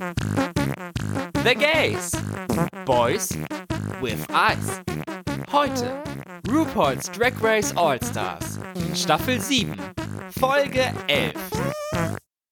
The Gays. Boys with Eyes. Heute RuPaul's Drag Race All-Stars. Staffel 7. Folge 11.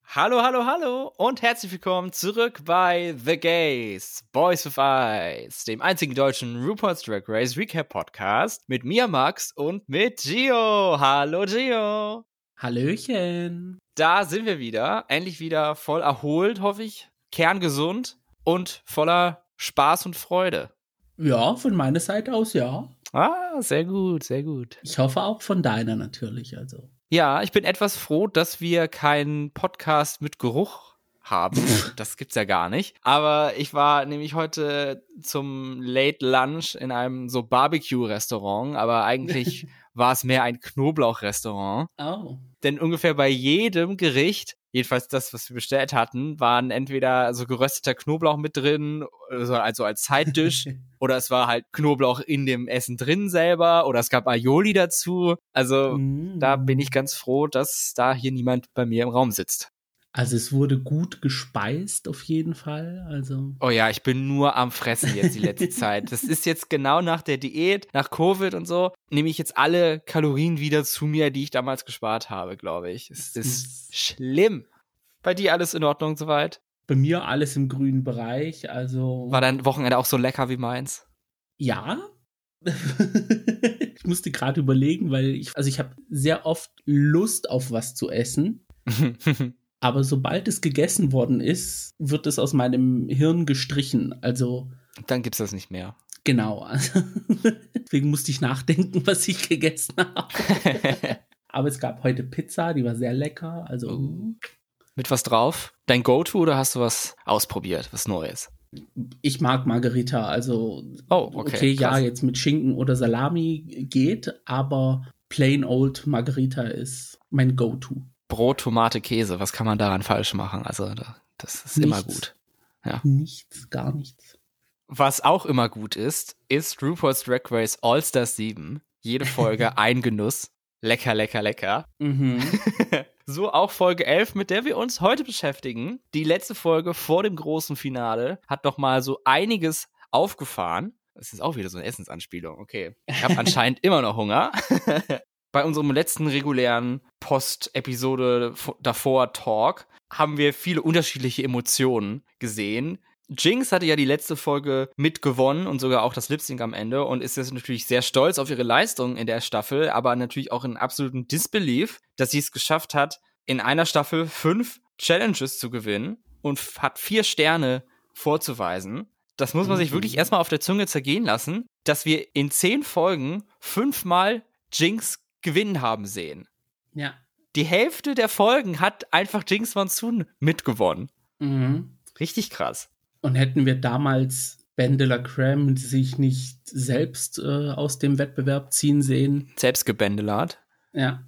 Hallo, hallo, hallo und herzlich willkommen zurück bei The Gays, Boys with Eyes, dem einzigen deutschen RuPaul's Drag Race Recap Podcast mit mir, Max, und mit Gio. Hallo, Gio. Hallöchen. Da sind wir wieder, endlich wieder voll erholt, hoffe ich, kerngesund und voller Spaß und Freude. Ja, von meiner Seite aus ja. Ah, sehr gut, sehr gut. Ich hoffe auch von deiner natürlich, also. Ja, ich bin etwas froh, dass wir keinen Podcast mit Geruch haben. Das gibt's ja gar nicht. Aber ich war nämlich heute zum Late Lunch in einem so Barbecue-Restaurant, aber eigentlich war es mehr ein Knoblauch-Restaurant. Oh. Denn ungefähr bei jedem Gericht, jedenfalls das, was wir bestellt hatten, waren entweder so gerösteter Knoblauch mit drin, also, also als Zeitdisch, oder es war halt Knoblauch in dem Essen drin selber, oder es gab Aioli dazu. Also Mm. da bin ich ganz froh, dass da hier niemand bei mir im Raum sitzt. Also es wurde gut gespeist auf jeden Fall. Also Oh ja, ich bin nur am Fressen jetzt die letzte Zeit. Das ist jetzt genau nach der Diät, nach Covid und so, nehme ich jetzt alle Kalorien wieder zu mir, die ich damals gespart habe, glaube ich. Es ist schlimm. Bei dir alles in Ordnung soweit? bei mir alles im grünen Bereich. Also War dein Wochenende auch so lecker wie meins? ja. ich musste gerade überlegen, weil ich also ich habe sehr oft Lust auf was zu essen. Aber sobald es gegessen worden ist, wird es aus meinem Hirn gestrichen. Also Dann gibt's das nicht mehr. Genau. Deswegen musste ich nachdenken, was ich gegessen habe. Aber es gab heute Pizza, die war sehr lecker. Also Uh. Mit was drauf? Dein Go-To oder hast du was ausprobiert, was Neues? ich mag Margarita. Also Oh, okay, okay ja, jetzt mit Schinken oder Salami geht, aber plain old Margarita ist mein Go-To. Brot, Tomate, Käse, was kann man daran falsch machen? Also, da- das ist immer Nichts. gut. Nichts, gar nichts. Was auch immer gut ist, ist RuPaul's Drag Race All Stars 7. Jede Folge ein Genuss. Lecker, lecker, lecker. Mhm. So auch Folge 11, mit der wir uns heute beschäftigen. Die letzte Folge vor dem großen Finale hat noch mal so einiges aufgefahren. Das ist auch wieder so eine Essensanspielung. Okay. Ich habe anscheinend immer noch Hunger. Bei unserem letzten regulären Post-Episode davor Talk haben wir viele unterschiedliche Emotionen gesehen. Jinx hatte ja die letzte Folge mitgewonnen und sogar auch das Lip-Sync am Ende und ist jetzt natürlich sehr stolz auf ihre Leistung in der Staffel, aber natürlich auch in absolutem Disbelief, dass sie es geschafft hat, in einer Staffel fünf Challenges zu gewinnen und hat vier Sterne vorzuweisen. Das muss man sich Mhm. wirklich erstmal auf der Zunge zergehen lassen, dass wir in zehn Folgen fünfmal Jinx gewinnen haben sehen. Ja. Die Hälfte der Folgen hat einfach Jinx Monsoon mitgewonnen. Mhm. Richtig krass. Und hätten wir damals Ben de la Creme sich nicht selbst äh, aus dem Wettbewerb ziehen sehen, Selbst gebändelart. Ja.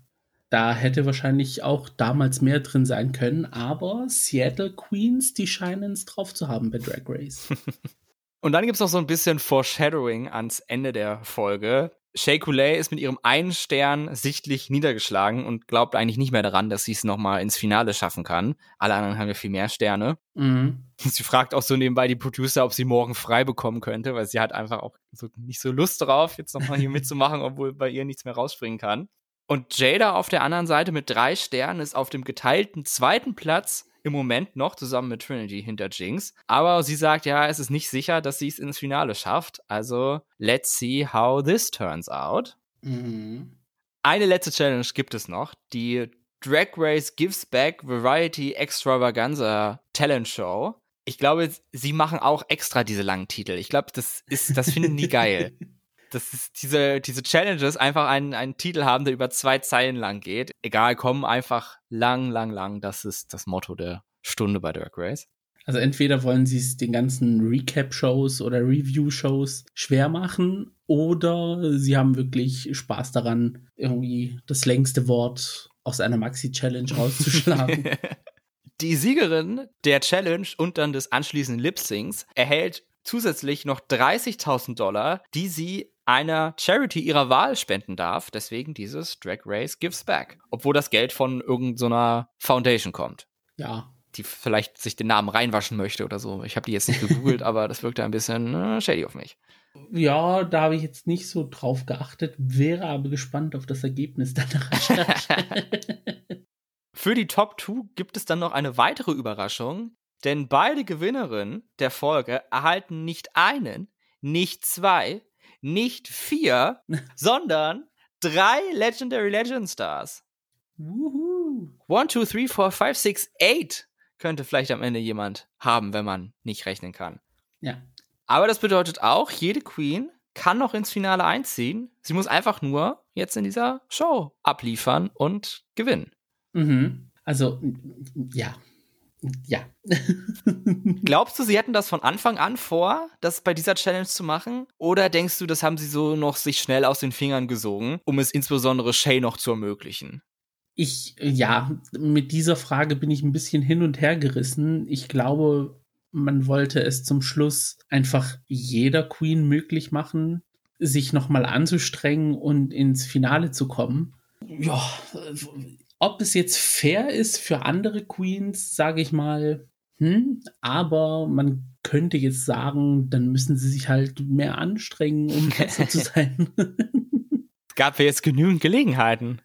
Da hätte wahrscheinlich auch damals mehr drin sein können, aber Seattle Queens, die scheinen es drauf zu haben bei Drag Race. Und dann gibt's noch so ein bisschen Foreshadowing ans Ende der Folge. Shea Coulee ist mit ihrem einen Stern sichtlich niedergeschlagen und glaubt eigentlich nicht mehr daran, dass sie es nochmal ins Finale schaffen kann. Alle anderen haben ja viel mehr Sterne. mhm. Sie fragt auch so nebenbei die Producer, ob sie morgen frei bekommen könnte, weil sie hat einfach auch so nicht so Lust drauf, jetzt nochmal hier mitzumachen, obwohl bei ihr nichts mehr rausspringen kann. Und Jada auf der anderen Seite mit drei Sternen ist auf dem geteilten zweiten Platz im Moment noch zusammen mit Trinity hinter Jinx. Aber sie sagt, ja, es ist nicht sicher, dass sie es ins Finale schafft. Also, let's see how this turns out. Mhm. Eine letzte Challenge gibt es noch. Die Drag Race Gives Back Variety Extravaganza Talent Show. Ich glaube, sie machen auch extra diese langen Titel. Ich glaube, das ist, das finden die geil. Das ist diese, diese Challenges einfach einen, einen Titel haben, der über zwei Zeilen lang geht. Egal, kommen einfach lang, lang, lang. Das ist das Motto der Stunde bei Drag Race. Also entweder wollen sie es den ganzen Recap-Shows oder Review-Shows schwer machen oder sie haben wirklich Spaß daran, irgendwie das längste Wort aus einer Maxi-Challenge rauszuschlagen. Die Siegerin der Challenge und dann des anschließenden Lip-Syncs erhält zusätzlich noch 30.000 Dollar, die sie einer Charity ihrer Wahl spenden darf. Deswegen dieses Drag Race Gives Back. Obwohl das Geld von irgendeiner Foundation kommt. ja, die vielleicht sich den Namen reinwaschen möchte oder so. Ich habe die jetzt nicht gegoogelt, aber das wirkte ein bisschen äh, shady auf mich. Ja, da habe ich jetzt nicht so drauf geachtet, wäre aber gespannt auf das Ergebnis Recherche. Für die Top 2 gibt es dann noch eine weitere Überraschung, denn beide Gewinnerinnen der Folge erhalten nicht einen, nicht zwei, nicht vier, sondern drei Legendary Legend Stars. Wuhu. One, two, three, four, five, six, eight könnte vielleicht am Ende jemand haben, wenn man nicht rechnen kann. Ja. Aber das bedeutet auch, jede Queen kann noch ins Finale einziehen. Sie muss einfach nur jetzt in dieser Show abliefern und gewinnen. Mhm. Also, ja. Ja. Glaubst du, sie hätten das von Anfang an vor, das bei dieser Challenge zu machen? Oder denkst du, das haben sie so noch sich schnell aus den Fingern gesogen, um es insbesondere Shay noch zu ermöglichen? Ich, ja, mit dieser Frage bin ich ein bisschen hin und her gerissen. Ich glaube, man wollte es zum Schluss einfach jeder Queen möglich machen, sich nochmal anzustrengen und ins Finale zu kommen. Ja, ob es jetzt fair ist für andere Queens, sage ich mal, hm, aber man könnte jetzt sagen, dann müssen sie sich halt mehr anstrengen, um besser zu sein. Es gab ja jetzt genügend Gelegenheiten.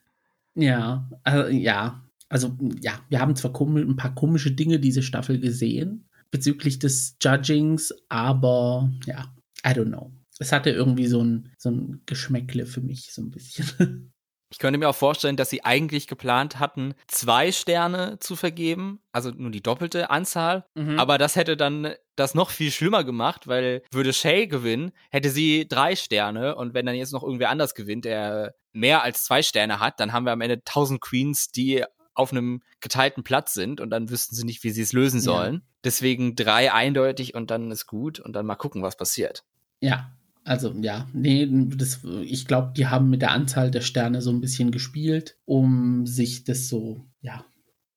Ja, also, ja. Also, ja, wir haben zwar ein paar komische Dinge diese Staffel gesehen bezüglich des Judgings, aber ja, I don't know. Es hatte irgendwie so ein, so ein Geschmäckle für mich, so ein bisschen. Ich könnte mir auch vorstellen, dass sie eigentlich geplant hatten, zwei Sterne zu vergeben, also nur die doppelte Anzahl. Mhm. Aber das hätte dann das noch viel schlimmer gemacht, weil würde Shay gewinnen, hätte sie drei Sterne und wenn dann jetzt noch irgendwer anders gewinnt, der mehr als zwei Sterne hat, dann haben wir am Ende tausend Queens, die auf einem geteilten Platz sind und dann wüssten sie nicht, wie sie es lösen sollen. Ja. Deswegen drei eindeutig und dann ist gut und dann mal gucken, was passiert. Ja, also ja, nee, das, ich glaube, die haben mit der Anzahl der Sterne so ein bisschen gespielt, um sich das so, ja,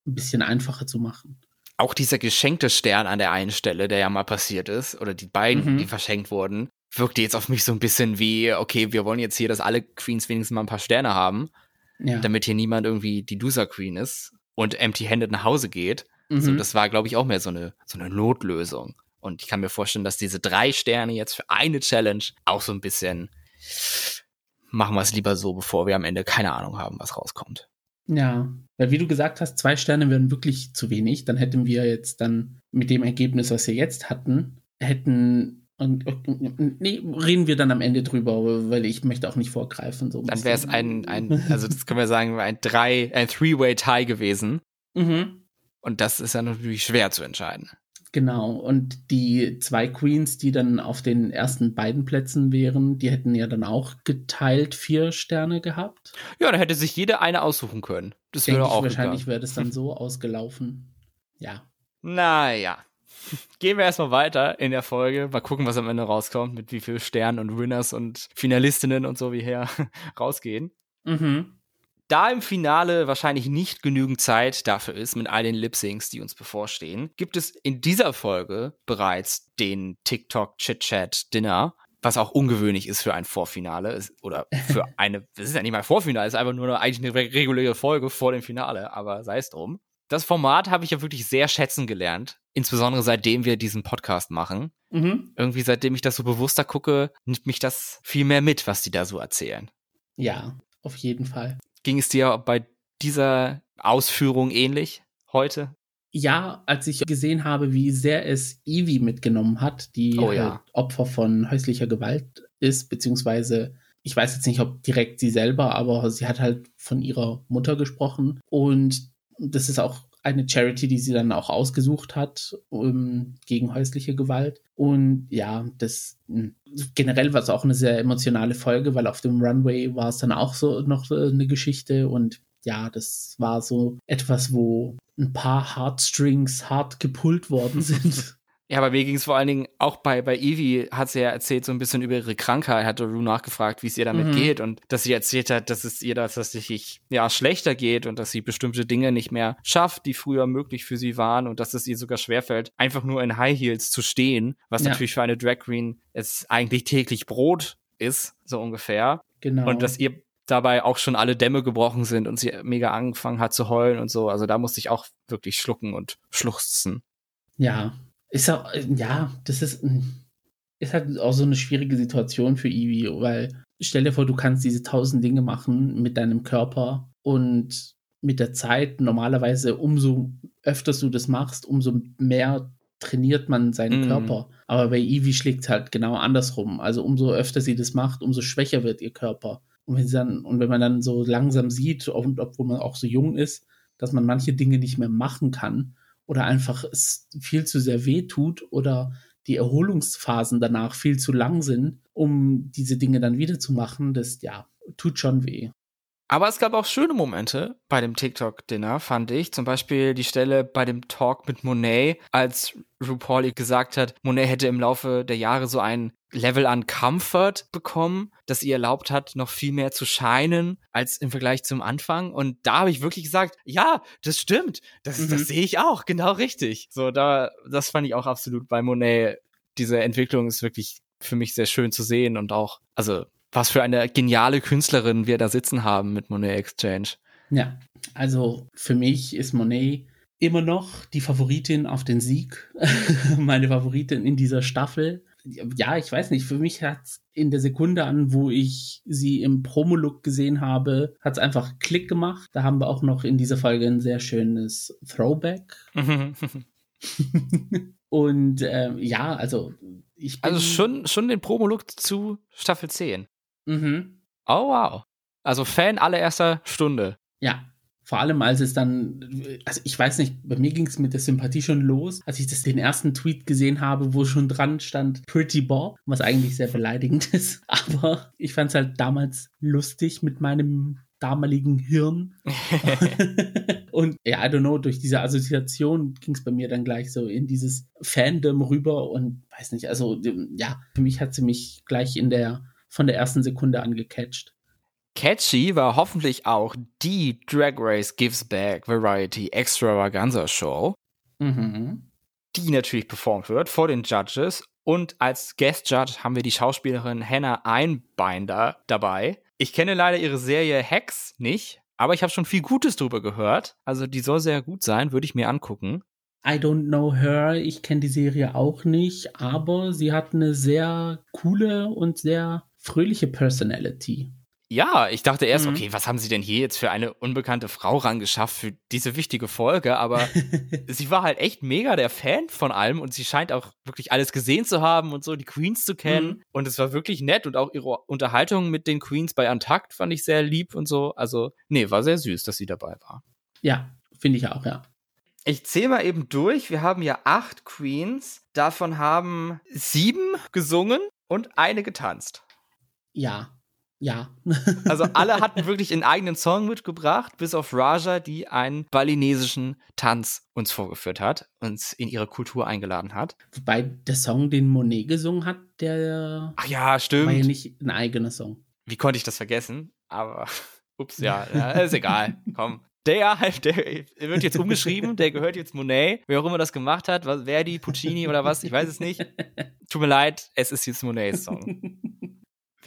ein bisschen einfacher zu machen. Auch dieser geschenkte Stern an der einen Stelle, der ja mal passiert ist, oder die beiden, mhm. die verschenkt wurden, wirkte jetzt auf mich so ein bisschen wie, okay, wir wollen jetzt hier, dass alle Queens wenigstens mal ein paar Sterne haben, ja. damit hier niemand irgendwie die Loser Queen ist und empty-handed nach Hause geht. Mhm. So, das war, glaube ich, auch mehr so eine, so eine Notlösung. Und ich kann mir vorstellen, dass diese drei Sterne jetzt für eine Challenge auch so ein bisschen machen wir es lieber so, bevor wir am Ende keine Ahnung haben, was rauskommt. Ja, weil wie du gesagt hast, zwei Sterne wären wirklich zu wenig. Dann hätten wir jetzt dann mit dem Ergebnis, was wir jetzt hatten, hätten und, und, nee, reden wir dann am Ende drüber, weil ich möchte auch nicht vorgreifen. So dann wäre es ein, ein, also das können wir sagen, ein drei, ein Three-Way-Tie gewesen. Mhm. Und das ist ja natürlich schwer zu entscheiden. Genau, und die zwei Queens, die dann auf den ersten beiden Plätzen wären, die hätten ja dann auch geteilt vier Sterne gehabt. Ja, da hätte sich jede eine aussuchen können. Das wäre auch. Wahrscheinlich wäre das dann so ausgelaufen. Ja. Naja. Gehen wir erstmal weiter in der Folge. Mal gucken, was am Ende rauskommt, mit wie viel Sternen und Winners und Finalistinnen und so wie her rausgehen. Mhm. Da im Finale wahrscheinlich nicht genügend Zeit dafür ist, mit all den Lip-Syncs, die uns bevorstehen, gibt es in dieser Folge bereits den TikTok-Chit-Chat-Dinner, was auch ungewöhnlich ist für ein Vorfinale oder für eine, das ist ja nicht mal Vorfinale, es ist einfach nur eine, eigentlich eine reguläre Folge vor dem Finale, aber sei es drum. Das Format habe ich ja wirklich sehr schätzen gelernt, insbesondere seitdem wir diesen Podcast machen. Mhm. Irgendwie seitdem ich das so bewusster gucke, nimmt mich das viel mehr mit, was die da so erzählen. Ja, auf jeden Fall. Ging es dir bei dieser Ausführung ähnlich heute? Ja, als ich gesehen habe, wie sehr es Evie mitgenommen hat, die oh, ja. halt Opfer von häuslicher Gewalt ist, beziehungsweise ich weiß jetzt nicht, ob direkt sie selber, aber sie hat halt von ihrer Mutter gesprochen und das ist auch eine Charity, die sie dann auch ausgesucht hat um, gegen häusliche Gewalt. Und ja, das hm, generell war es auch eine sehr emotionale Folge, weil auf dem Runway war es dann auch so noch eine Geschichte und ja, das war so etwas, wo ein paar Heartstrings hart gepullt worden sind. Ja, bei mir ging es vor allen Dingen auch bei, bei Evie, hat sie ja erzählt so ein bisschen über ihre Krankheit, hatte Rue nachgefragt, wie es ihr damit mhm. geht und dass sie erzählt hat, dass es ihr tatsächlich ja schlechter geht und dass sie bestimmte Dinge nicht mehr schafft, die früher möglich für sie waren und dass es ihr sogar schwerfällt, einfach nur in High Heels zu stehen, was ja. natürlich für eine Drag Queen es eigentlich täglich Brot ist, so ungefähr. Genau. Und dass ihr dabei auch schon alle Dämme gebrochen sind und sie mega angefangen hat zu heulen und so. Also da musste ich auch wirklich schlucken und schluchzen. Ja, ist auch, ja, das ist, ist halt auch so eine schwierige Situation für Ivy, weil stell dir vor, du kannst diese tausend Dinge machen mit deinem Körper und mit der Zeit normalerweise umso öfters du das machst, umso mehr trainiert man seinen mm. Körper. Aber bei Ivy schlägt es halt genau andersrum. Also umso öfter sie das macht, umso schwächer wird ihr Körper. Und wenn, sie dann, und wenn man dann so langsam sieht, und obwohl man auch so jung ist, dass man manche Dinge nicht mehr machen kann oder einfach es viel zu sehr weh tut oder die Erholungsphasen danach viel zu lang sind, um diese Dinge dann wieder zu machen, das ja, tut schon weh. Aber es gab auch schöne Momente bei dem TikTok-Dinner, fand ich. Zum Beispiel die Stelle bei dem Talk mit Monet, als RuPaul gesagt hat, Monet hätte im Laufe der Jahre so ein Level an Comfort bekommen, das ihr erlaubt hat, noch viel mehr zu scheinen als im Vergleich zum Anfang. Und da habe ich wirklich gesagt, ja, das stimmt. Das, mhm. das sehe ich auch, genau richtig. So, da, das fand ich auch absolut bei Monet. Diese Entwicklung ist wirklich für mich sehr schön zu sehen und auch, also was für eine geniale Künstlerin wir da sitzen haben mit Monet Exchange. Ja, also für mich ist Monet immer noch die Favoritin auf den Sieg. Meine Favoritin in dieser Staffel. Ja, ich weiß nicht, für mich hat es in der Sekunde an, wo ich sie im Promolook gesehen habe, hat es einfach Klick gemacht. Da haben wir auch noch in dieser Folge ein sehr schönes Throwback. Und ähm, ja, also ich Also schon, schon den Promolook zu Staffel 10. Mhm. Oh, wow. Also Fan allererster Stunde. Ja. Vor allem, als es dann, also ich weiß nicht, bei mir ging es mit der Sympathie schon los, als ich das den ersten Tweet gesehen habe, wo schon dran stand Pretty Bob, was eigentlich sehr beleidigend ist. Aber ich fand es halt damals lustig mit meinem damaligen Hirn. und ja, I don't know, durch diese Assoziation ging es bei mir dann gleich so in dieses Fandom rüber und weiß nicht, also ja, für mich hat sie mich gleich in der von der ersten Sekunde an gecatcht. Catchy war hoffentlich auch die Drag Race Gives Back Variety Extravaganza Show, mhm. die natürlich performt wird vor den Judges. Und als Guest Judge haben wir die Schauspielerin Hannah Einbinder dabei. Ich kenne leider ihre Serie Hex nicht, aber ich habe schon viel Gutes drüber gehört. Also die soll sehr gut sein, würde ich mir angucken. I don't know her, ich kenne die Serie auch nicht, aber sie hat eine sehr coole und sehr fröhliche Personality. Ja, ich dachte erst, mhm. okay, was haben sie denn hier jetzt für eine unbekannte Frau rangeschafft für diese wichtige Folge? Aber sie war halt echt mega der Fan von allem und sie scheint auch wirklich alles gesehen zu haben und so, die Queens zu kennen. Mhm. Und es war wirklich nett und auch ihre Unterhaltung mit den Queens bei Antakt fand ich sehr lieb und so. Also, nee, war sehr süß, dass sie dabei war. Ja, finde ich auch, ja. Ich zähle mal eben durch. Wir haben ja acht Queens. Davon haben sieben gesungen und eine getanzt. Ja, ja. also alle hatten wirklich einen eigenen Song mitgebracht, bis auf Raja, die einen balinesischen Tanz uns vorgeführt hat, uns in ihre Kultur eingeladen hat. Wobei der Song, den Monet gesungen hat, der Ach ja, stimmt. war ja nicht ein eigener Song. Wie konnte ich das vergessen? Aber ups, ja, ja ist egal. Komm. Der, der wird jetzt umgeschrieben, der gehört jetzt Monet, wer auch immer das gemacht hat, was, Verdi, Puccini oder was, ich weiß es nicht. Tut mir leid, es ist jetzt Monets Song.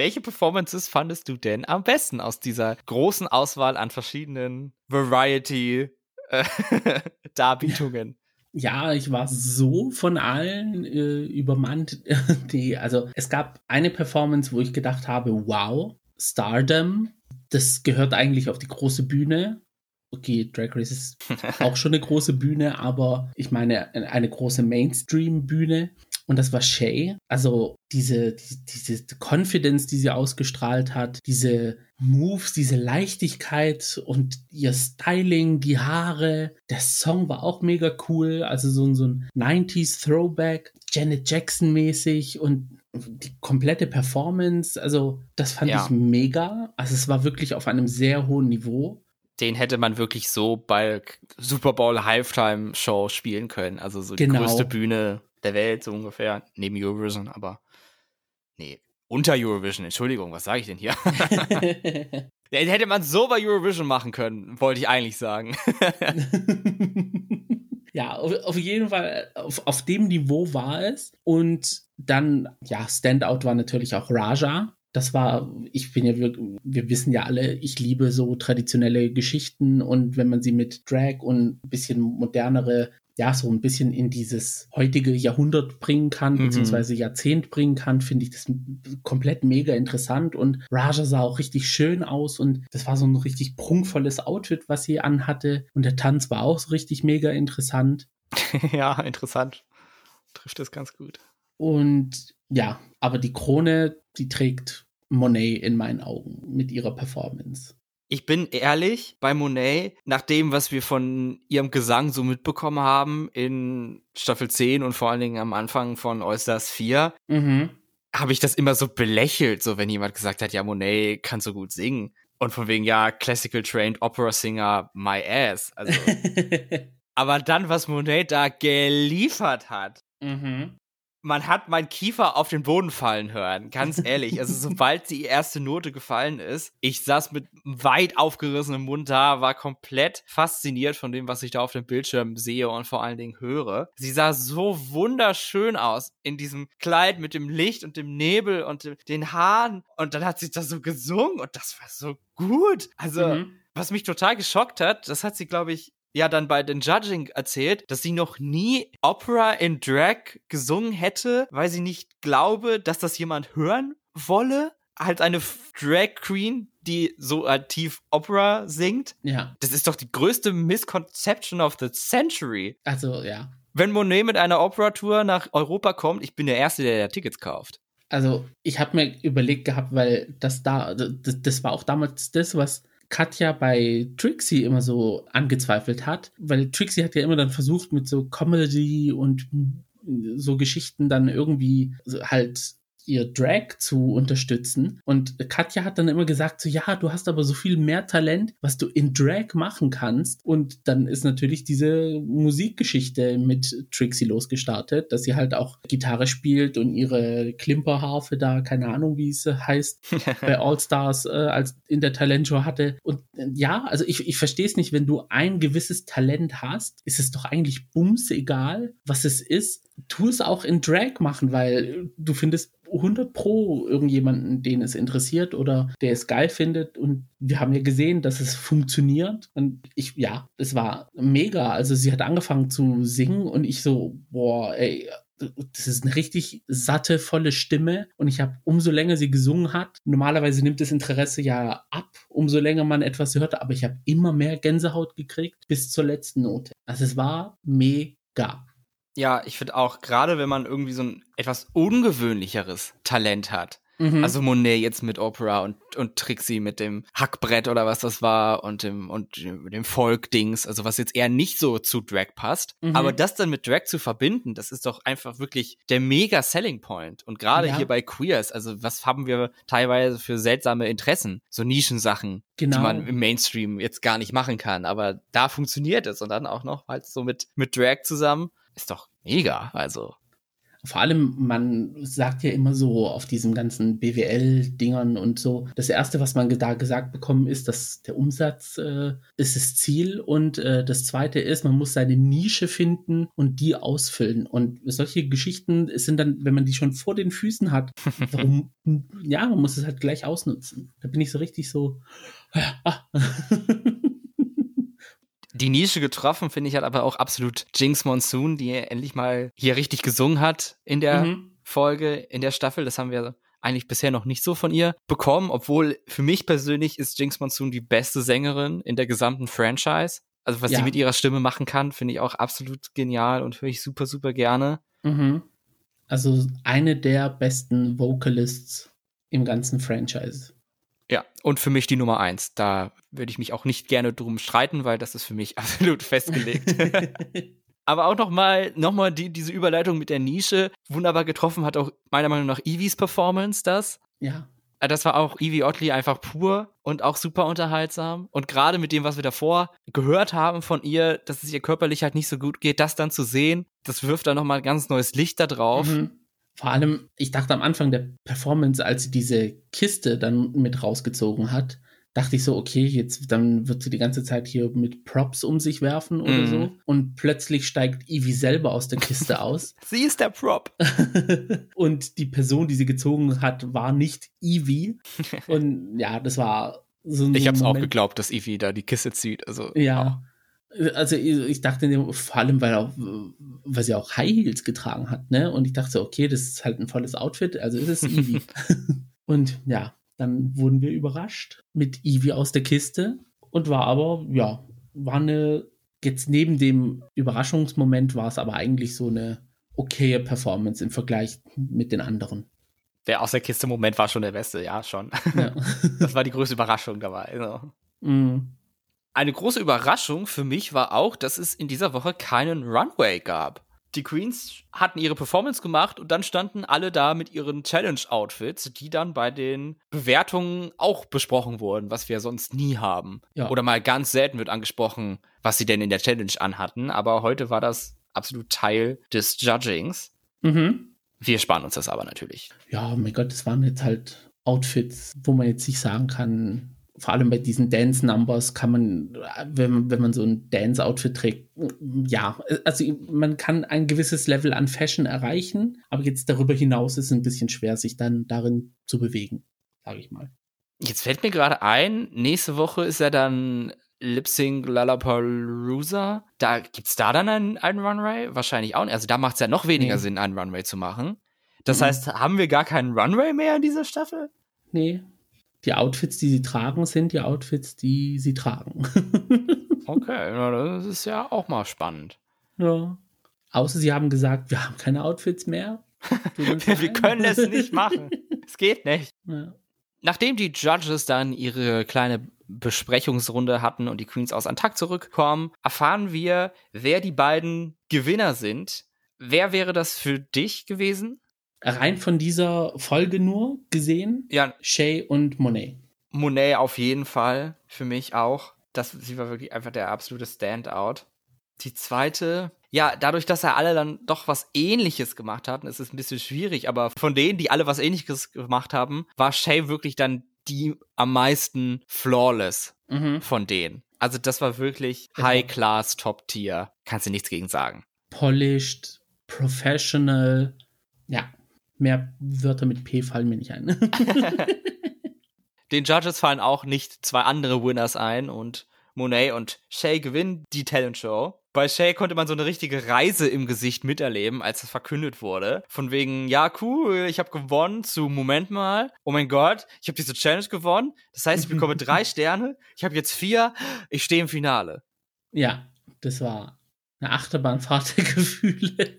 Welche Performances fandest du denn am besten aus dieser großen Auswahl an verschiedenen Variety-Darbietungen? Ja, ich war so von allen äh, übermannt. Die, also es gab eine Performance, wo ich gedacht habe, wow, Stardom, das gehört eigentlich auf die große Bühne. Okay, Drag Race ist auch schon eine große Bühne, aber ich meine eine große Mainstream-Bühne und das war Shay. Also diese, die, diese Confidence, die sie ausgestrahlt hat, diese Moves, diese Leichtigkeit und ihr Styling, die Haare. Der Song war auch mega cool. Also so, so ein 90s Throwback, Janet Jackson mäßig und die komplette Performance. Also das fand ja. ich mega. Also es war wirklich auf einem sehr hohen Niveau den hätte man wirklich so bei Super Bowl Halftime Show spielen können. Also so genau. die größte Bühne der Welt, so ungefähr, neben Eurovision, aber nee, unter Eurovision, Entschuldigung, was sage ich denn hier? Hätte man so bei Eurovision machen können, wollte ich eigentlich sagen. ja, auf, auf, jeden Fall, auf, auf dem Niveau war es. Und dann, ja, Standout war natürlich auch Raja. das war, ich bin ja, wir, wir wissen ja alle, ich liebe so traditionelle Geschichten und wenn man sie mit Drag und ein bisschen modernere ja, so ein bisschen in dieses heutige Jahrhundert bringen kann, mhm. beziehungsweise Jahrzehnt bringen kann, finde ich das komplett mega interessant. Und Raja sah auch richtig schön aus und das war so ein richtig prunkvolles Outfit, was sie anhatte. Und der Tanz war auch so richtig mega interessant. ja, interessant. Trifft das ganz gut. Und ja, aber die Krone, die trägt Monet in meinen Augen mit ihrer Performance. Ich bin ehrlich, bei Monet, nach dem, was wir von ihrem Gesang so mitbekommen haben in Staffel 10 und vor allen Dingen am Anfang von All-Stars 4, mhm. habe ich das immer so belächelt, so wenn jemand gesagt hat, ja, Monet kann so gut singen. Und von wegen, ja, Classical Trained Opera Singer, my ass. Also. aber dann, was Monet da geliefert hat, mhm man hat mein Kiefer auf den Boden fallen hören, ganz ehrlich. Also sobald die erste Note gefallen ist, ich saß mit weit aufgerissenem Mund da, war komplett fasziniert von dem, was ich da auf dem Bildschirm sehe und vor allen Dingen höre. Sie sah so wunderschön aus in diesem Kleid mit dem Licht und dem Nebel und den Haaren und dann hat sie das so gesungen und das war so gut. Also mhm. Was mich total geschockt hat, das hat sie, glaube ich, ja dann bei den Judging erzählt, dass sie noch nie Opera in Drag gesungen hätte, weil sie nicht glaube, dass das jemand hören wolle. Halt eine Drag Queen, die so tief Opera singt. Ja. Das ist doch die größte Misconception of the century. Also, ja. Wenn Monet mit einer Opera-Tour nach Europa kommt, ich bin der Erste, der, der Tickets kauft. Also, ich habe mir überlegt gehabt, weil das da, das, das war auch damals das, was Katja bei Trixie immer so angezweifelt hat, weil Trixie hat ja immer dann versucht, mit so Comedy und so Geschichten dann irgendwie halt ihr Drag zu unterstützen. Und Katja hat dann immer gesagt, so ja, du hast aber so viel mehr Talent, was du in Drag machen kannst. Und dann ist natürlich diese Musikgeschichte mit Trixie losgestartet, dass sie halt auch Gitarre spielt und ihre Klimperharfe da, keine Ahnung, wie es heißt, bei All Stars äh, als in der Talentshow hatte. Und äh, ja, also ich, ich verstehe es nicht, wenn du ein gewisses Talent hast, ist es doch eigentlich bums egal, was es ist. Tu es auch in Drag machen, weil du findest 100 Pro irgendjemanden, den es interessiert oder der es geil findet. Und wir haben ja gesehen, dass es funktioniert. Und ich, ja, es war mega. Also sie hat angefangen zu singen und ich so, boah, ey, das ist eine richtig satte, volle Stimme. Und ich habe, umso länger sie gesungen hat, normalerweise nimmt das Interesse ja ab, umso länger man etwas hört, aber ich habe immer mehr Gänsehaut gekriegt bis zur letzten Note. Also es war mega. Ja, ich finde auch, gerade wenn man irgendwie so ein etwas ungewöhnlicheres Talent hat, Mhm. Also Monet jetzt mit Opera und, und Trixie mit dem Hackbrett oder was das war und dem, und dem Folk-Dings, also was jetzt eher nicht so zu Drag passt. Mhm. Aber das dann mit Drag zu verbinden, das ist doch einfach wirklich der mega Selling Point. Und gerade ja. hier bei Queers, also was haben wir teilweise für seltsame Interessen? So Nischensachen, genau. die man im Mainstream jetzt gar nicht machen kann. Aber da funktioniert es und dann auch noch halt so mit, mit Drag zusammen. Ist doch mega, also. Vor allem, man sagt ja immer so auf diesen ganzen BWL-Dingern und so, das Erste, was man da gesagt bekommen, ist, dass der Umsatz äh, ist das Ziel und äh, das Zweite ist, man muss seine Nische finden und die ausfüllen. Und solche Geschichten sind dann, wenn man die schon vor den Füßen hat, warum, ja, man muss es halt gleich ausnutzen. Da bin ich so richtig so, ah. Die Nische getroffen, finde ich, hat aber auch absolut Jinx Monsoon, die endlich mal hier richtig gesungen hat in der mhm. Folge, in der Staffel. Das haben wir eigentlich bisher noch nicht so von ihr bekommen, obwohl für mich persönlich ist Jinx Monsoon die beste Sängerin in der gesamten Franchise. Also was ja. sie mit ihrer Stimme machen kann, finde ich auch absolut genial und höre ich super, super gerne. Mhm. Also eine der besten Vocalists im ganzen Franchise. Ja, und für mich die Nummer eins. Da würde ich mich auch nicht gerne drum streiten, weil das ist für mich absolut festgelegt. Aber auch nochmal noch mal die, diese Überleitung mit der Nische wunderbar getroffen hat auch meiner Meinung nach Eevees Performance das. Ja. Äh, das war auch Evie Oddly einfach pur und auch super unterhaltsam. Und gerade mit dem, was wir davor gehört haben von ihr, dass es ihr körperlich halt nicht so gut geht, das dann zu sehen, das wirft dann nochmal ganz neues Licht da drauf. Mhm. Vor allem, ich dachte am Anfang der Performance, als sie diese Kiste dann mit rausgezogen hat, dachte ich so, okay, jetzt dann wird sie die ganze Zeit hier mit Props um sich werfen oder Mhm. so. Und plötzlich steigt Evie selber aus der Kiste aus. Sie ist der Prop. und die Person, die sie gezogen hat, war nicht Evie. Und ja, das war so ein Ich hab's auch Moment. geglaubt, dass Evie da die Kiste zieht. Also, Ja. Also ich dachte vor allem, weil auch, weil sie auch High Heels getragen hat, ne? Und ich dachte, okay, das ist halt ein volles Outfit, also ist es Evie. und ja, dann wurden wir überrascht mit Evie aus der Kiste und war aber, ja, war eine, jetzt neben dem Überraschungsmoment war es aber eigentlich so eine okaye Performance im Vergleich mit den anderen. Der aus der Kiste Moment war schon der beste, ja, schon. Ja. Das war die größte Überraschung dabei. So. Mm. Eine große Überraschung für mich war auch, dass es in dieser Woche keinen Runway gab. Die Queens hatten ihre Performance gemacht und dann standen alle da mit ihren Challenge-Outfits, die dann bei den Bewertungen auch besprochen wurden, was wir sonst nie haben. Ja. Oder mal ganz selten wird angesprochen, was sie denn in der Challenge anhatten. Aber heute war das absolut Teil des Judgings. Mhm. Wir sparen uns das aber natürlich. ja, mein Gott, das waren jetzt halt Outfits, wo man jetzt nicht sagen kann, vor allem bei diesen Dance-Numbers kann man, wenn, man- wenn man so ein Dance-Outfit trägt, ja, also man kann ein gewisses Level an Fashion erreichen, aber jetzt darüber hinaus ist es ein bisschen schwer, sich dann darin zu bewegen, sage ich mal. Jetzt fällt mir gerade ein, nächste Woche ist ja dann Lip Sync Lollapalooza. Da gibt's da dann einen, einen Runway? Wahrscheinlich auch nicht. Also da macht's ja noch weniger Nee. Sinn, einen Runway zu machen. Das Mhm. heißt, haben wir gar keinen Runway mehr in dieser Staffel? Nee, die Outfits, die sie tragen, sind die Outfits, die sie tragen. Okay, das ist ja auch mal spannend. ja. Außer sie haben gesagt, wir haben keine Outfits mehr. Wir können es nicht machen. Es geht nicht. Ja. Nachdem die Judges dann ihre kleine Besprechungsrunde hatten und die Queens aus Antakt zurückkommen, erfahren wir, wer die beiden Gewinner sind. Wer wäre das für dich gewesen? Rein von dieser Folge nur gesehen, Ja, Shay und Monet. Monet auf jeden Fall. Für mich auch. Das, sie war wirklich einfach der absolute Standout. Die zweite, ja, dadurch, dass er alle dann doch was Ähnliches gemacht hatten, ist es ein bisschen schwierig. Aber von denen, die alle was Ähnliches gemacht haben, war Shay wirklich dann die am meisten flawless Mhm. von denen. Also das war wirklich Genau. High-Class, Top-Tier. Kannst du nichts gegen sagen. Polished, professional. Ja, mehr Wörter mit P fallen mir nicht ein. Den Judges fallen auch nicht zwei andere Winners ein und Monet und Shay gewinnen die Talent Show. Bei Shay konnte man so eine richtige Reise im Gesicht miterleben, als das verkündet wurde. Von wegen, ja, cool, ich habe gewonnen zu Moment mal. Oh mein Gott, ich habe diese Challenge gewonnen. Das heißt, ich bekomme drei Sterne. Ich habe jetzt vier. Ich stehe im Finale. ja, das war eine Achterbahnfahrt der Gefühle.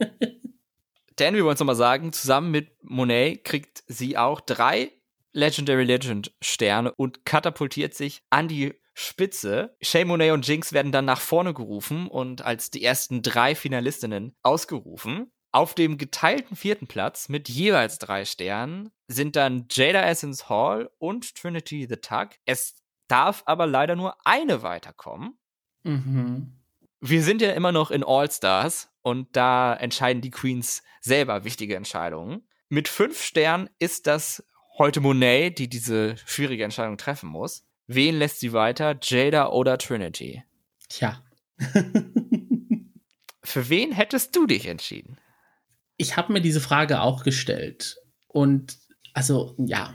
Dan, wir wollen es nochmal sagen, zusammen mit Monet kriegt sie auch drei Legendary Legend Sterne und katapultiert sich an die Spitze. Shay Monet und Jinx werden dann nach vorne gerufen und als die ersten drei Finalistinnen ausgerufen. Auf dem geteilten vierten Platz mit jeweils drei Sternen sind dann Jada Essence Hall und Trinity the Tug. Es darf aber leider nur eine weiterkommen. mhm. Wir sind ja immer noch in All-Stars und da entscheiden die Queens selber wichtige Entscheidungen. Mit fünf Sternen ist das heute Monet, die diese schwierige Entscheidung treffen muss. Wen lässt sie weiter? Jada oder Trinity? Tja. Für wen hättest du dich entschieden? ich habe mir diese Frage auch gestellt. Und also, ja,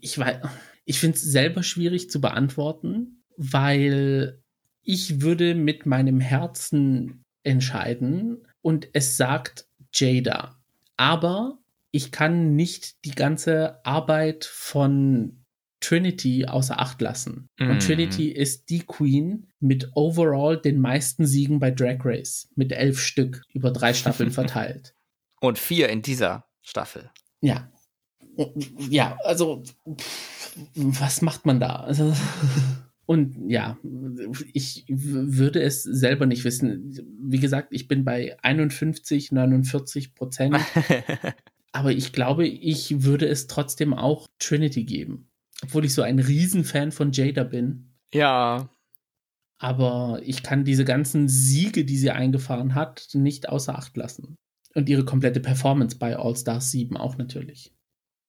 ich weiß, ich finde es selber schwierig zu beantworten, weil ich würde mit meinem Herzen entscheiden und es sagt Jada. Aber ich kann nicht die ganze Arbeit von Trinity außer Acht lassen. Mhm. Und Trinity ist die Queen mit overall den meisten Siegen bei Drag Race. Mit elf Stück über drei Staffeln verteilt. Und vier in dieser Staffel. Ja. Ja, also, was macht man da? Also, und ja, ich würde es selber nicht wissen. Wie gesagt, ich bin bei 51, 49 Prozent. Aber ich glaube, ich würde es trotzdem auch Trinity geben. Obwohl ich so ein Riesenfan von Jada bin. ja, Aber ich kann diese ganzen Siege, die sie eingefahren hat, nicht außer Acht lassen. Und ihre komplette Performance bei All Stars 7 auch natürlich.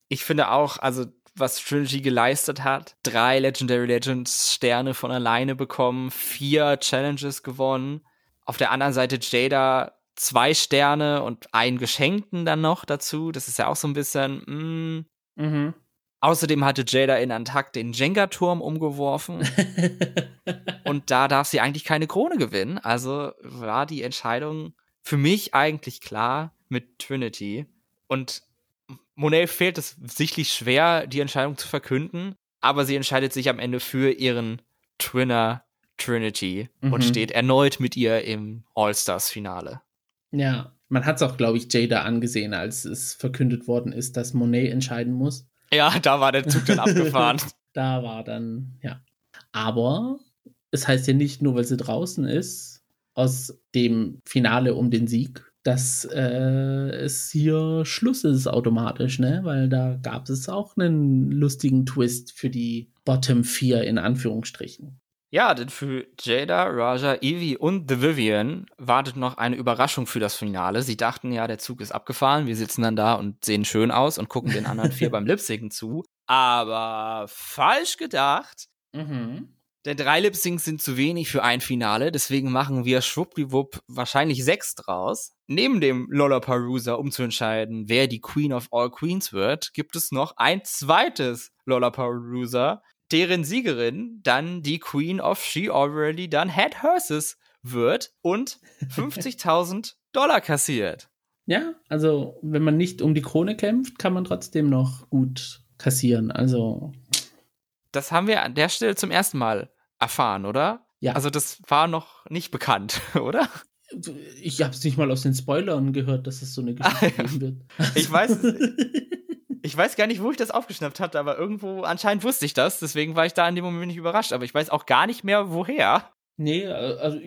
ich finde auch, also was Trinity geleistet hat. Drei Legendary Legends Sterne von alleine bekommen, vier Challenges gewonnen. Auf der anderen Seite Jada zwei Sterne und einen geschenkten dann noch dazu. Das ist ja auch so ein bisschen. Mm. Mhm. Außerdem hatte Jada in Antak den Jenga-Turm umgeworfen. und da darf sie eigentlich keine Krone gewinnen. Also war die Entscheidung für mich eigentlich klar mit Trinity. Und Monet fehlt es sichtlich schwer, die Entscheidung zu verkünden. Aber sie entscheidet sich am Ende für ihren Twinner Trinity mhm. und steht erneut mit ihr im All-Stars-Finale. Ja, man hat es auch, glaube ich, Jada angesehen, als es verkündet worden ist, dass Monet entscheiden muss. Ja, da war der Zug dann abgefahren. da war dann, ja. Aber es heißt ja nicht nur, weil sie draußen ist, aus dem Finale um den Sieg, dass äh, es hier Schluss ist automatisch, ne? Weil da gab es auch einen lustigen Twist für die Bottom 4 in Anführungsstrichen. Ja, denn für Jada, Raja, Evie und The Vivian wartet noch eine Überraschung für das Finale. Sie dachten ja, der Zug ist abgefahren. Wir sitzen dann da und sehen schön aus und gucken den anderen vier beim Lipsingen zu. Aber falsch gedacht. Mhm. Denn drei Lipsings sind zu wenig für ein Finale, deswegen machen wir schwuppdiwupp wahrscheinlich sechs draus. Neben dem Lollapalooza, um zu entscheiden, wer die Queen of All Queens wird, gibt es noch ein zweites Lollapalooza, deren Siegerin dann die Queen of She Already Done Had Hearses wird und 50.000 Dollar kassiert. Ja, also wenn man nicht um die Krone kämpft, kann man trotzdem noch gut kassieren. Also. Das haben wir an der Stelle zum ersten Mal erfahren, oder? Ja. Also das war noch nicht bekannt, oder? Ich habe es nicht mal aus den Spoilern gehört, dass es so eine Geschichte geben wird. Ich weiß, ich weiß gar nicht, wo ich das aufgeschnappt hatte, aber irgendwo anscheinend wusste ich das, deswegen war ich da in dem Moment nicht überrascht, aber ich weiß auch gar nicht mehr, woher. Nee, also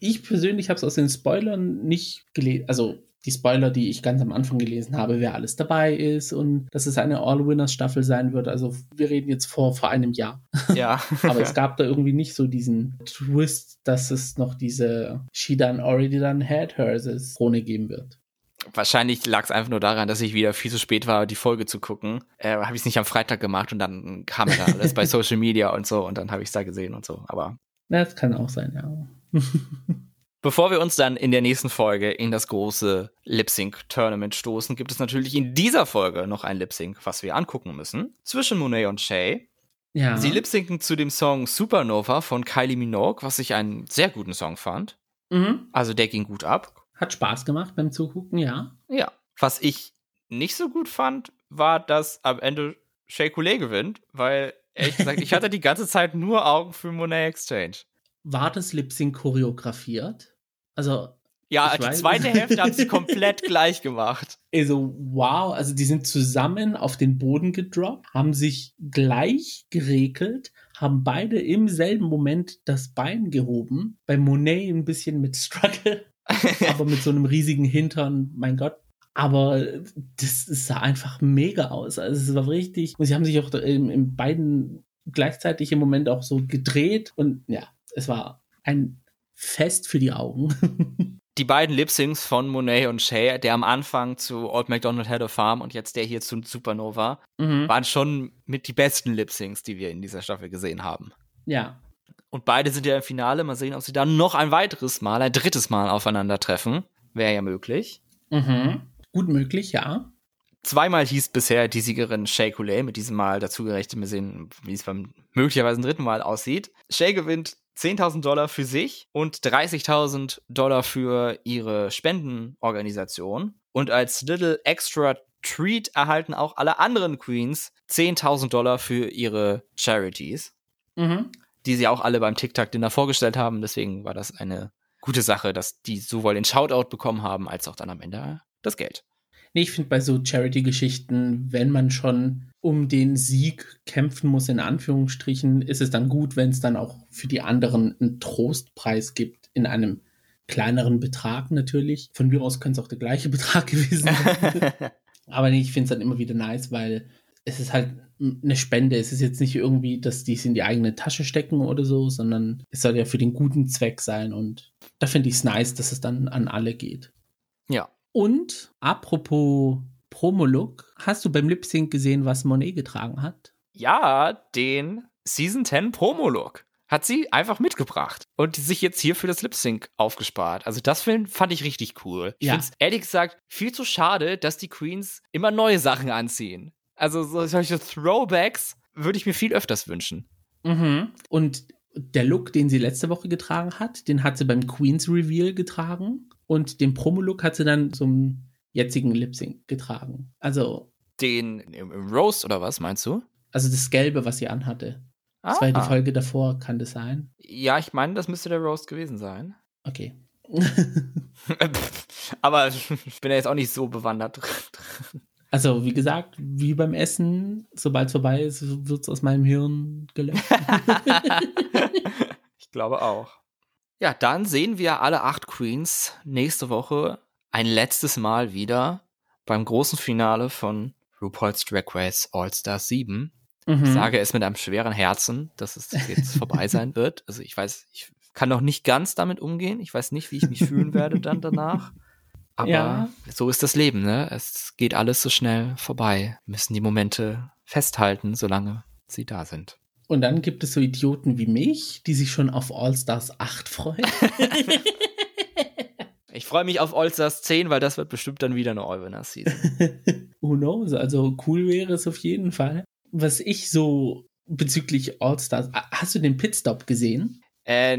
ich persönlich habe es aus den Spoilern nicht gelesen, also die Spoiler, die ich ganz am Anfang gelesen habe, wer alles dabei ist und dass es eine All-Winners-Staffel sein wird. Also wir reden jetzt vor, vor einem Jahr. Ja. Aber es gab da irgendwie nicht so diesen Twist, dass es noch diese She Done Already Done Had Hers Krone geben wird. Wahrscheinlich lag es einfach nur daran, dass ich wieder viel zu spät war, die Folge zu gucken. Äh, habe ich es nicht am Freitag gemacht und dann kam da alles bei Social Media und so und dann habe ich es da gesehen und so. Aber. Na, das kann auch sein, ja. Bevor wir uns dann in der nächsten Folge in das große Lip-Sync-Tournament stoßen, gibt es natürlich in dieser Folge noch ein Lip-Sync, was wir angucken müssen. Zwischen Monet und Shay. Ja. Sie lip-synken zu dem Song Supernova von Kylie Minogue, was ich einen sehr guten Song fand. Mhm. Also der ging gut ab. Hat Spaß gemacht beim Zugucken, ja. Ja. Was ich nicht so gut fand, war, dass am Ende Shay Coulee gewinnt, weil, ehrlich gesagt, ich hatte die ganze Zeit nur Augen für Monet Exchange. War das Lip-Sync choreografiert? Also. Ja, die weiß. zweite Hälfte haben sie komplett gleich gemacht. Also, wow, also die sind zusammen auf den Boden gedroppt, haben sich gleich geregelt, haben beide im selben Moment das Bein gehoben. Bei Monet ein bisschen mit Struggle, aber mit so einem riesigen Hintern, mein Gott. Aber das sah einfach mega aus. Also es war richtig. Und sie haben sich auch in, in beiden gleichzeitig im Moment auch so gedreht. Und ja, es war ein fest für die Augen. die beiden Lip-Syncs von Monet und Shay, der am Anfang zu Old MacDonald Had a Farm und jetzt der hier zu Supernova, mhm. waren schon mit die besten Lip-Syncs, die wir in dieser Staffel gesehen haben. Ja. Und beide sind ja im Finale. Mal sehen, ob sie dann noch ein weiteres Mal, ein drittes Mal aufeinandertreffen. Wäre ja möglich. Mhm. Gut möglich, ja. Zweimal hieß bisher die Siegerin Shay Coulee, mit diesem Mal dazugerechnet. Wir sehen, wie es beim möglicherweise dritten Mal aussieht. Shay gewinnt 10.000 Dollar für sich und 30.000 Dollar für ihre Spendenorganisation. Und als Little Extra Treat erhalten auch alle anderen Queens 10.000 Dollar für ihre Charities, mhm. die sie auch alle beim TikTok-Dinner vorgestellt haben. Deswegen war das eine gute Sache, dass die sowohl den Shoutout bekommen haben, als auch dann am Ende das Geld. Nee, ich finde bei so Charity-Geschichten, wenn man schon um den Sieg kämpfen muss, in Anführungsstrichen, ist es dann gut, wenn es dann auch für die anderen einen Trostpreis gibt, in einem kleineren Betrag natürlich. Von mir aus könnte es auch der gleiche Betrag gewesen sein. Aber nee, ich finde es dann immer wieder nice, weil es ist halt eine Spende. Es ist jetzt nicht irgendwie, dass die es in die eigene Tasche stecken oder so, sondern es soll ja für den guten Zweck sein. Und da finde ich es nice, dass es dann an alle geht. Ja, und apropos Promolook. Hast du beim Lip Sync gesehen, was Monet getragen hat? Ja, den Season 10 Promolook hat sie einfach mitgebracht und sich jetzt hier für das Lip Sync aufgespart. Also das fand ich richtig cool. Ich Ja. finde es ehrlich gesagt viel zu schade, dass die Queens immer neue Sachen anziehen. Also so, solche Throwbacks würde ich mir viel öfters wünschen. Mhm. Und der Look, den sie letzte Woche getragen hat, den hat sie beim Queen's Reveal getragen. Und den Promo-Look hat sie dann zum jetzigen Lip Sync getragen. Also, Den im, im Roast oder was meinst du? also das Gelbe, was sie anhatte. Das war die Ah. Folge davor, kann das sein? Ja, ich meine, das müsste der Roast gewesen sein. Okay. Aber ich bin ja jetzt auch nicht so bewandert. Also, wie gesagt, wie beim Essen, sobald es vorbei ist, wird es aus meinem Hirn gelöscht. ich glaube auch. Ja, dann sehen wir alle acht Queens nächste Woche ein letztes Mal wieder beim großen Finale von RuPaul's Drag Race All Stars 7. Ich Mhm. sage es mit einem schweren Herzen, dass es jetzt vorbei sein wird. Also ich weiß, ich kann noch nicht ganz damit umgehen. Ich weiß nicht, wie ich mich fühlen werde dann danach. Aber Ja. so ist das Leben, ne? Es geht alles so schnell vorbei. Wir müssen die Momente festhalten, solange sie da sind. Und dann gibt es so Idioten wie mich, die sich schon auf All Stars 8 freuen. Ich freue mich auf All Stars 10, weil das wird bestimmt dann wieder eine All-Winner-Season. Who knows? Also cool wäre es auf jeden Fall. Was ich so bezüglich All Stars, Ah, hast du den Pitstop gesehen? äh,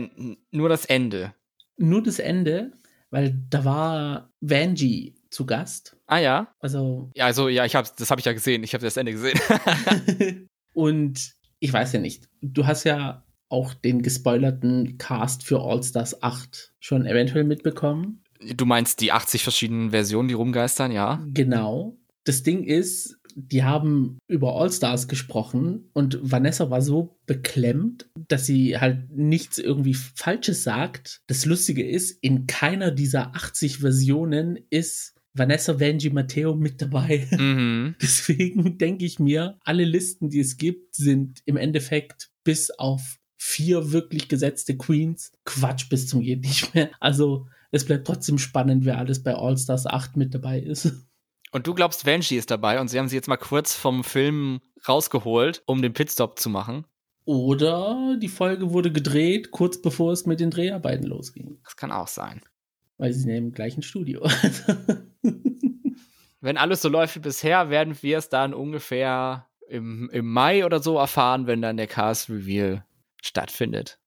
nur das Ende. Nur das Ende, weil da war Vanjie zu Gast. Ah ja? Also Ja, also ja, ich hab's, das habe ich ja gesehen. Ich habe das Ende gesehen. und ich weiß ja nicht, du hast ja auch den gespoilerten Cast für All Stars 8 schon eventuell mitbekommen. du meinst die 80 verschiedenen Versionen, die rumgeistern, ja? Genau. Das Ding ist, die haben über All-Stars gesprochen und Vanessa war so beklemmt, dass sie halt nichts irgendwie Falsches sagt. Das Lustige ist, in keiner dieser 80 Versionen ist Vanessa Vanjie Matteo mit dabei. Mhm. Deswegen denke ich mir, alle Listen, die es gibt, sind im Endeffekt bis auf vier wirklich gesetzte Queens Quatsch bis zum geht nicht mehr. Also es bleibt trotzdem spannend, wer alles bei All Stars 8 mit dabei ist. Und du glaubst, Vanjie ist dabei und sie haben sie jetzt mal kurz vom Film rausgeholt, um den Pitstop zu machen. Oder die Folge wurde gedreht, kurz bevor es mit den Dreharbeiten losging. Das kann auch sein. Weil sie sind ja im gleichen Studio. Wenn alles so läuft wie bisher, werden wir es dann ungefähr im, im Mai oder so erfahren, wenn dann der Cast Reveal stattfindet.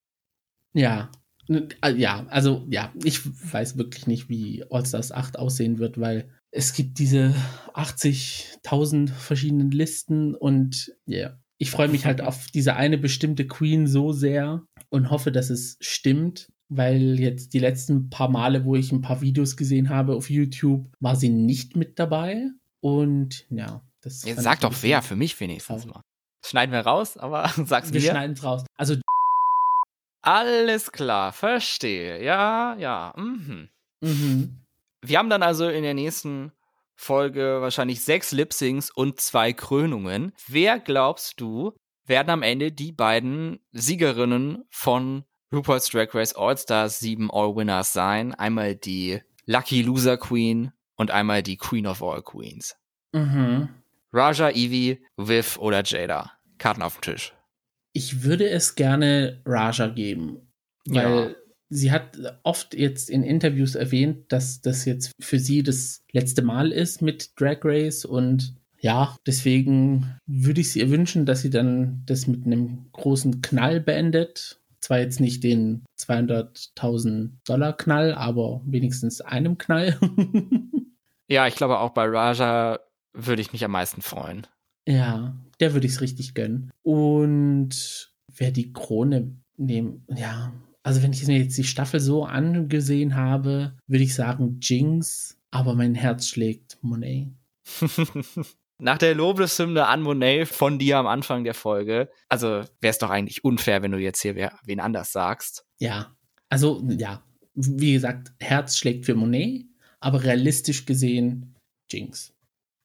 ja. Äh, Ja, also ja, ich weiß wirklich nicht, wie All-Stars 8 aussehen wird, weil es gibt diese 80.000 verschiedenen Listen und ja, ich freue mich halt auf diese eine bestimmte Queen so sehr und hoffe, dass es stimmt, weil jetzt die letzten paar Male, wo ich ein paar Videos gesehen habe auf YouTube, war sie nicht mit dabei und ja, das Jetzt sag doch wer, für mich wenigstens mal. Schneiden wir raus, aber sag's Wir mir. schneiden es raus. Also Alles klar, verstehe. Ja, ja. Mhm. mhm. Wir haben dann also in der nächsten Folge wahrscheinlich sechs Lip-Syncs und zwei Krönungen. Wer glaubst du, werden am Ende die beiden Siegerinnen von RuPaul's Drag Race All-Stars 7 All-Winners sein? Einmal die Lucky Loser Queen und einmal die Queen of All Queens. Mhm. Raja, Evie, Viv oder Jada. Karten auf dem Tisch. Ich würde es gerne Raja geben, weil Ja. sie hat oft jetzt in Interviews erwähnt, dass das jetzt für sie das letzte Mal ist mit Drag Race und ja, deswegen würde ich sie ihr wünschen, dass sie dann das mit einem großen Knall beendet. Zwar jetzt nicht den 200.000 Dollar Knall, aber wenigstens einem Knall. Ja, ich glaube auch bei Raja würde ich mich am meisten freuen. Ja, der würde ich es richtig gönnen. Und wer die Krone nehmen, ja, also wenn ich mir jetzt die Staffel so angesehen habe, würde ich sagen Jinx, aber mein Herz schlägt Monet. Nach der Lobeshymne an Monet von dir am Anfang der Folge, also wäre es doch eigentlich unfair, wenn du jetzt hier wer, wen anders sagst. Ja, also ja, wie gesagt, Herz schlägt für Monet, aber realistisch gesehen Jinx.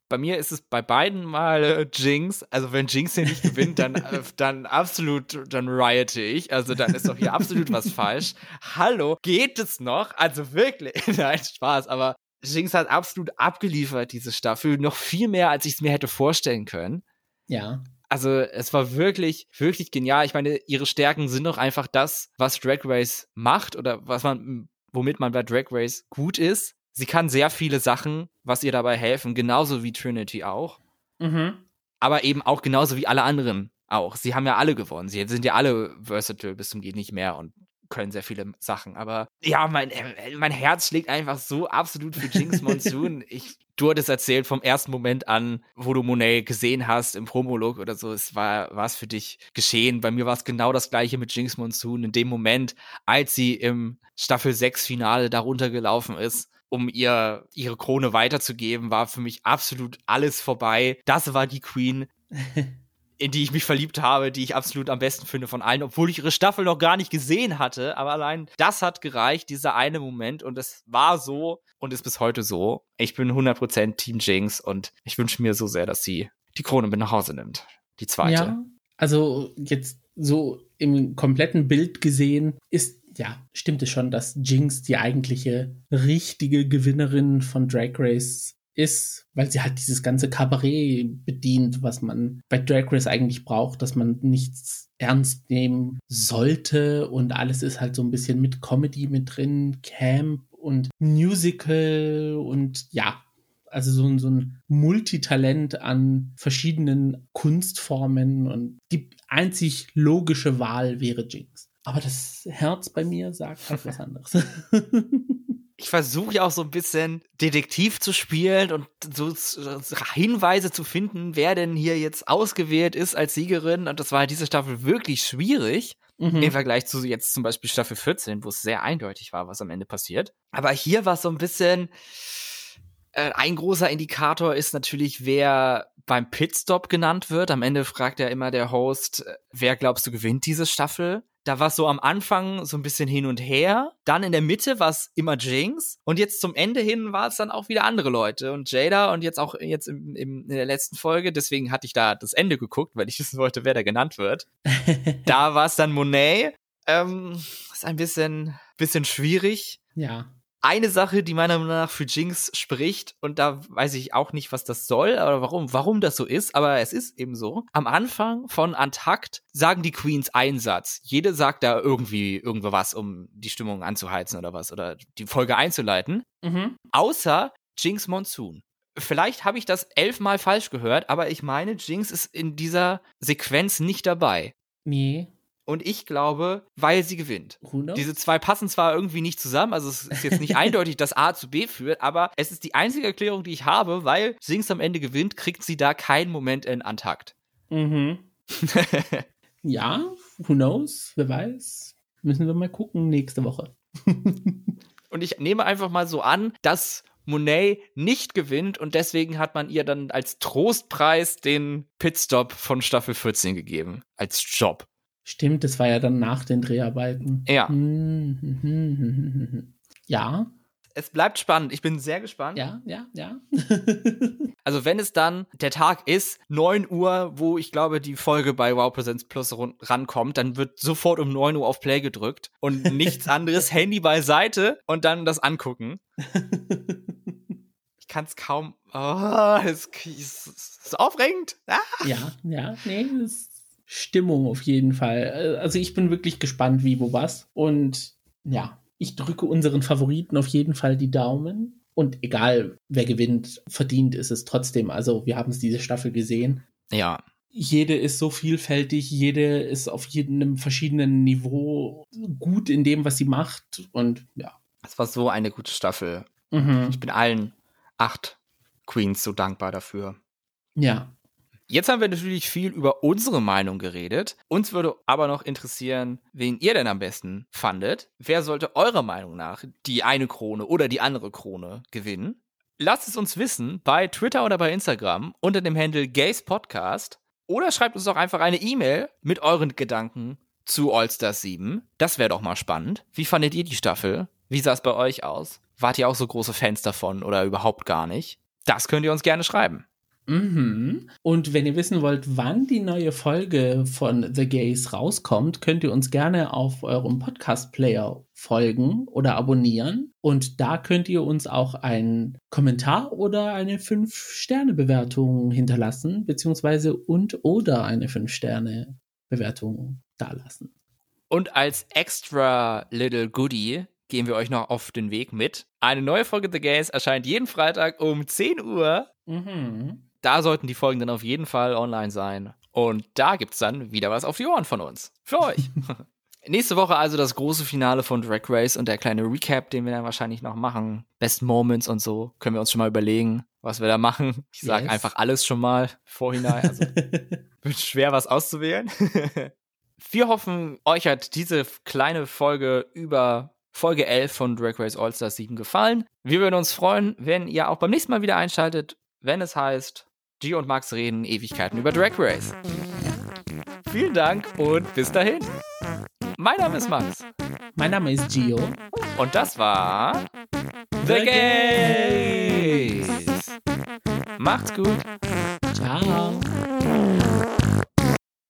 Bei mir ist es bei beiden mal äh, Jinx. Also wenn Jinx hier nicht gewinnt, dann, äh, dann absolut, dann riote ich. Also dann ist doch hier absolut was falsch. Hallo, geht es noch? Also wirklich, nein, Spaß, aber Jinx hat absolut abgeliefert, diese Staffel. Noch viel mehr, als ich es mir hätte vorstellen können. Ja. Also, es war wirklich, wirklich genial. Ich meine, ihre Stärken sind doch einfach das, was Drag Race macht oder was man, womit man bei Drag Race gut ist. Sie kann sehr viele Sachen, was ihr dabei helfen, genauso wie Trinity auch. Mhm. Aber eben auch genauso wie alle anderen auch. Sie haben ja alle gewonnen. Sie sind ja alle versatile bis zum Geht nicht mehr und können sehr viele Sachen. Aber ja, mein, äh, mein Herz schlägt einfach so absolut für Jinx Monsoon. ich, du hattest erzählt vom ersten Moment an, wo du Monet gesehen hast im Promolog oder so. Es war was für dich geschehen. Bei mir war es genau das gleiche mit Jinx Monsoon. In dem Moment, als sie im Staffel 6 Finale darunter gelaufen ist, um ihr ihre Krone weiterzugeben, war für mich absolut alles vorbei. Das war die Queen. in die ich mich verliebt habe, die ich absolut am besten finde von allen, obwohl ich ihre Staffel noch gar nicht gesehen hatte. Aber allein das hat gereicht, dieser eine Moment. Und es war so und ist bis heute so. Ich bin 100% Team Jinx und ich wünsche mir so sehr, dass sie die Krone mit nach Hause nimmt. Die zweite. Ja, also jetzt so im kompletten Bild gesehen ist ja, stimmt es schon, dass Jinx die eigentliche richtige Gewinnerin von Drag Race ist, weil sie halt dieses ganze Kabarett bedient, was man bei Drag Race eigentlich braucht, dass man nichts ernst nehmen sollte und alles ist halt so ein bisschen mit Comedy mit drin, Camp und Musical und ja, also so, ein so ein Multitalent an verschiedenen Kunstformen und die einzig logische Wahl wäre Jinx. Aber das Herz bei mir sagt halt was anderes. ich versuche ja auch so ein bisschen Detektiv zu spielen und so Hinweise zu finden, wer denn hier jetzt ausgewählt ist als Siegerin. Und das war halt diese Staffel wirklich schwierig. Mhm. Im Vergleich zu jetzt zum Beispiel Staffel 14, wo es sehr eindeutig war, was am Ende passiert. Aber hier war es so ein bisschen, äh, ein großer Indikator ist natürlich, wer beim Pitstop genannt wird. Am Ende fragt ja immer der Host, äh, wer glaubst du gewinnt diese Staffel? Da war es so am Anfang so ein bisschen hin und her. Dann in der Mitte war es immer Jinx. Und jetzt zum Ende hin war es dann auch wieder andere Leute. Und Jada und jetzt auch jetzt im, im, in der letzten Folge. Deswegen hatte ich da das Ende geguckt, weil ich wissen wollte, wer da genannt wird. da war es dann Monet. Ähm, ist ein bisschen, bisschen schwierig. Ja eine Sache, die meiner Meinung nach für Jinx spricht, und da weiß ich auch nicht, was das soll, oder warum, warum das so ist, aber es ist eben so. Am Anfang von Antakt sagen die Queens einen Satz. Jede sagt da irgendwie irgendwo was, um die Stimmung anzuheizen oder was, oder die Folge einzuleiten. Mhm. Außer Jinx Monsoon. Vielleicht habe ich das elfmal falsch gehört, aber ich meine, Jinx ist in dieser Sequenz nicht dabei. Nee. Und ich glaube, weil sie gewinnt. Diese zwei passen zwar irgendwie nicht zusammen, also es ist jetzt nicht eindeutig, dass A zu B führt, aber es ist die einzige Erklärung, die ich habe, weil Sings am Ende gewinnt, kriegt sie da keinen Moment in Antakt. Mhm. ja, who knows? Wer weiß? Müssen wir mal gucken nächste Woche. Und ich nehme einfach mal so an, dass Monet nicht gewinnt und deswegen hat man ihr dann als Trostpreis den Pitstop von Staffel 14 gegeben. Als Job. Stimmt, das war ja dann nach den Dreharbeiten. Ja. Hm, hm, hm, ja. Es bleibt spannend. Ich bin sehr gespannt. Ja, ja, ja. also wenn es dann der Tag ist, 9 Uhr, wo ich glaube, die Folge bei Wow Presents Plus rankommt, dann wird sofort um 9 Uhr auf Play gedrückt und nichts anderes, Handy beiseite und dann das angucken. ich kann es kaum. Oh, es ist, ist aufregend. Ah. Ja, ja, nee, das Stimmung auf jeden Fall. Äh, also ich bin wirklich gespannt, wie, wo, was. Und ja, ich drücke unseren Favoriten auf jeden Fall die Daumen. Und egal, wer gewinnt, verdient ist es trotzdem. Also wir haben es diese Staffel gesehen. Ja. Jede ist so vielfältig, jede ist auf jedem verschiedenen Niveau gut in dem, was sie macht. Und ja. Es war so eine gute Staffel. Mhm. Ich bin allen acht Queens so dankbar dafür. Ja, Jetzt haben wir natürlich viel über unsere Meinung geredet. Uns würde aber noch interessieren, wen ihr denn am besten fandet. Wer sollte eurer Meinung nach die eine Krone oder die andere Krone gewinnen? Lasst es uns wissen bei Twitter oder bei Instagram unter dem Handle Gays Podcast oder schreibt uns doch einfach eine E-Mail mit euren Gedanken zu All-Stars 7. Das wäre doch mal spannend. Wie fandet ihr die Staffel? Wie sah es bei euch aus? Wart ihr auch so große Fans davon oder überhaupt gar nicht? Das könnt ihr uns gerne schreiben. Mhm. Und wenn ihr wissen wollt, wann die neue Folge von The Gays rauskommt, könnt ihr uns gerne auf eurem Podcast-Player folgen oder abonnieren. Und da könnt ihr uns auch einen Kommentar oder eine 5-Sterne-Bewertung hinterlassen, beziehungsweise und oder eine 5-Sterne-Bewertung dalassen. Und als extra little goodie gehen wir euch noch auf den Weg mit. Eine neue Folge The Gays erscheint jeden Freitag um 10 Uhr. Mhm. Da sollten die Folgen dann auf jeden Fall online sein. Und da gibt's dann wieder was auf die Ohren von uns. Für euch. Nächste Woche also das große Finale von Drag Race und der kleine Recap, den wir dann wahrscheinlich noch machen. Best Moments und so. Können wir uns schon mal überlegen, was wir da machen. Ich sage Yes. einfach alles schon mal vorhinein. Also wird schwer, was auszuwählen. wir hoffen, euch hat diese kleine Folge über Folge 11 von Drag Race All Stars 7 gefallen. Wir würden uns freuen, wenn ihr auch beim nächsten Mal wieder einschaltet, wenn es heißt, G und Max reden Ewigkeiten über Drag Race. Vielen Dank und bis dahin. Mein Name ist Max mein Name ist Gio. und das war The Gays. Macht's gut. Ciao.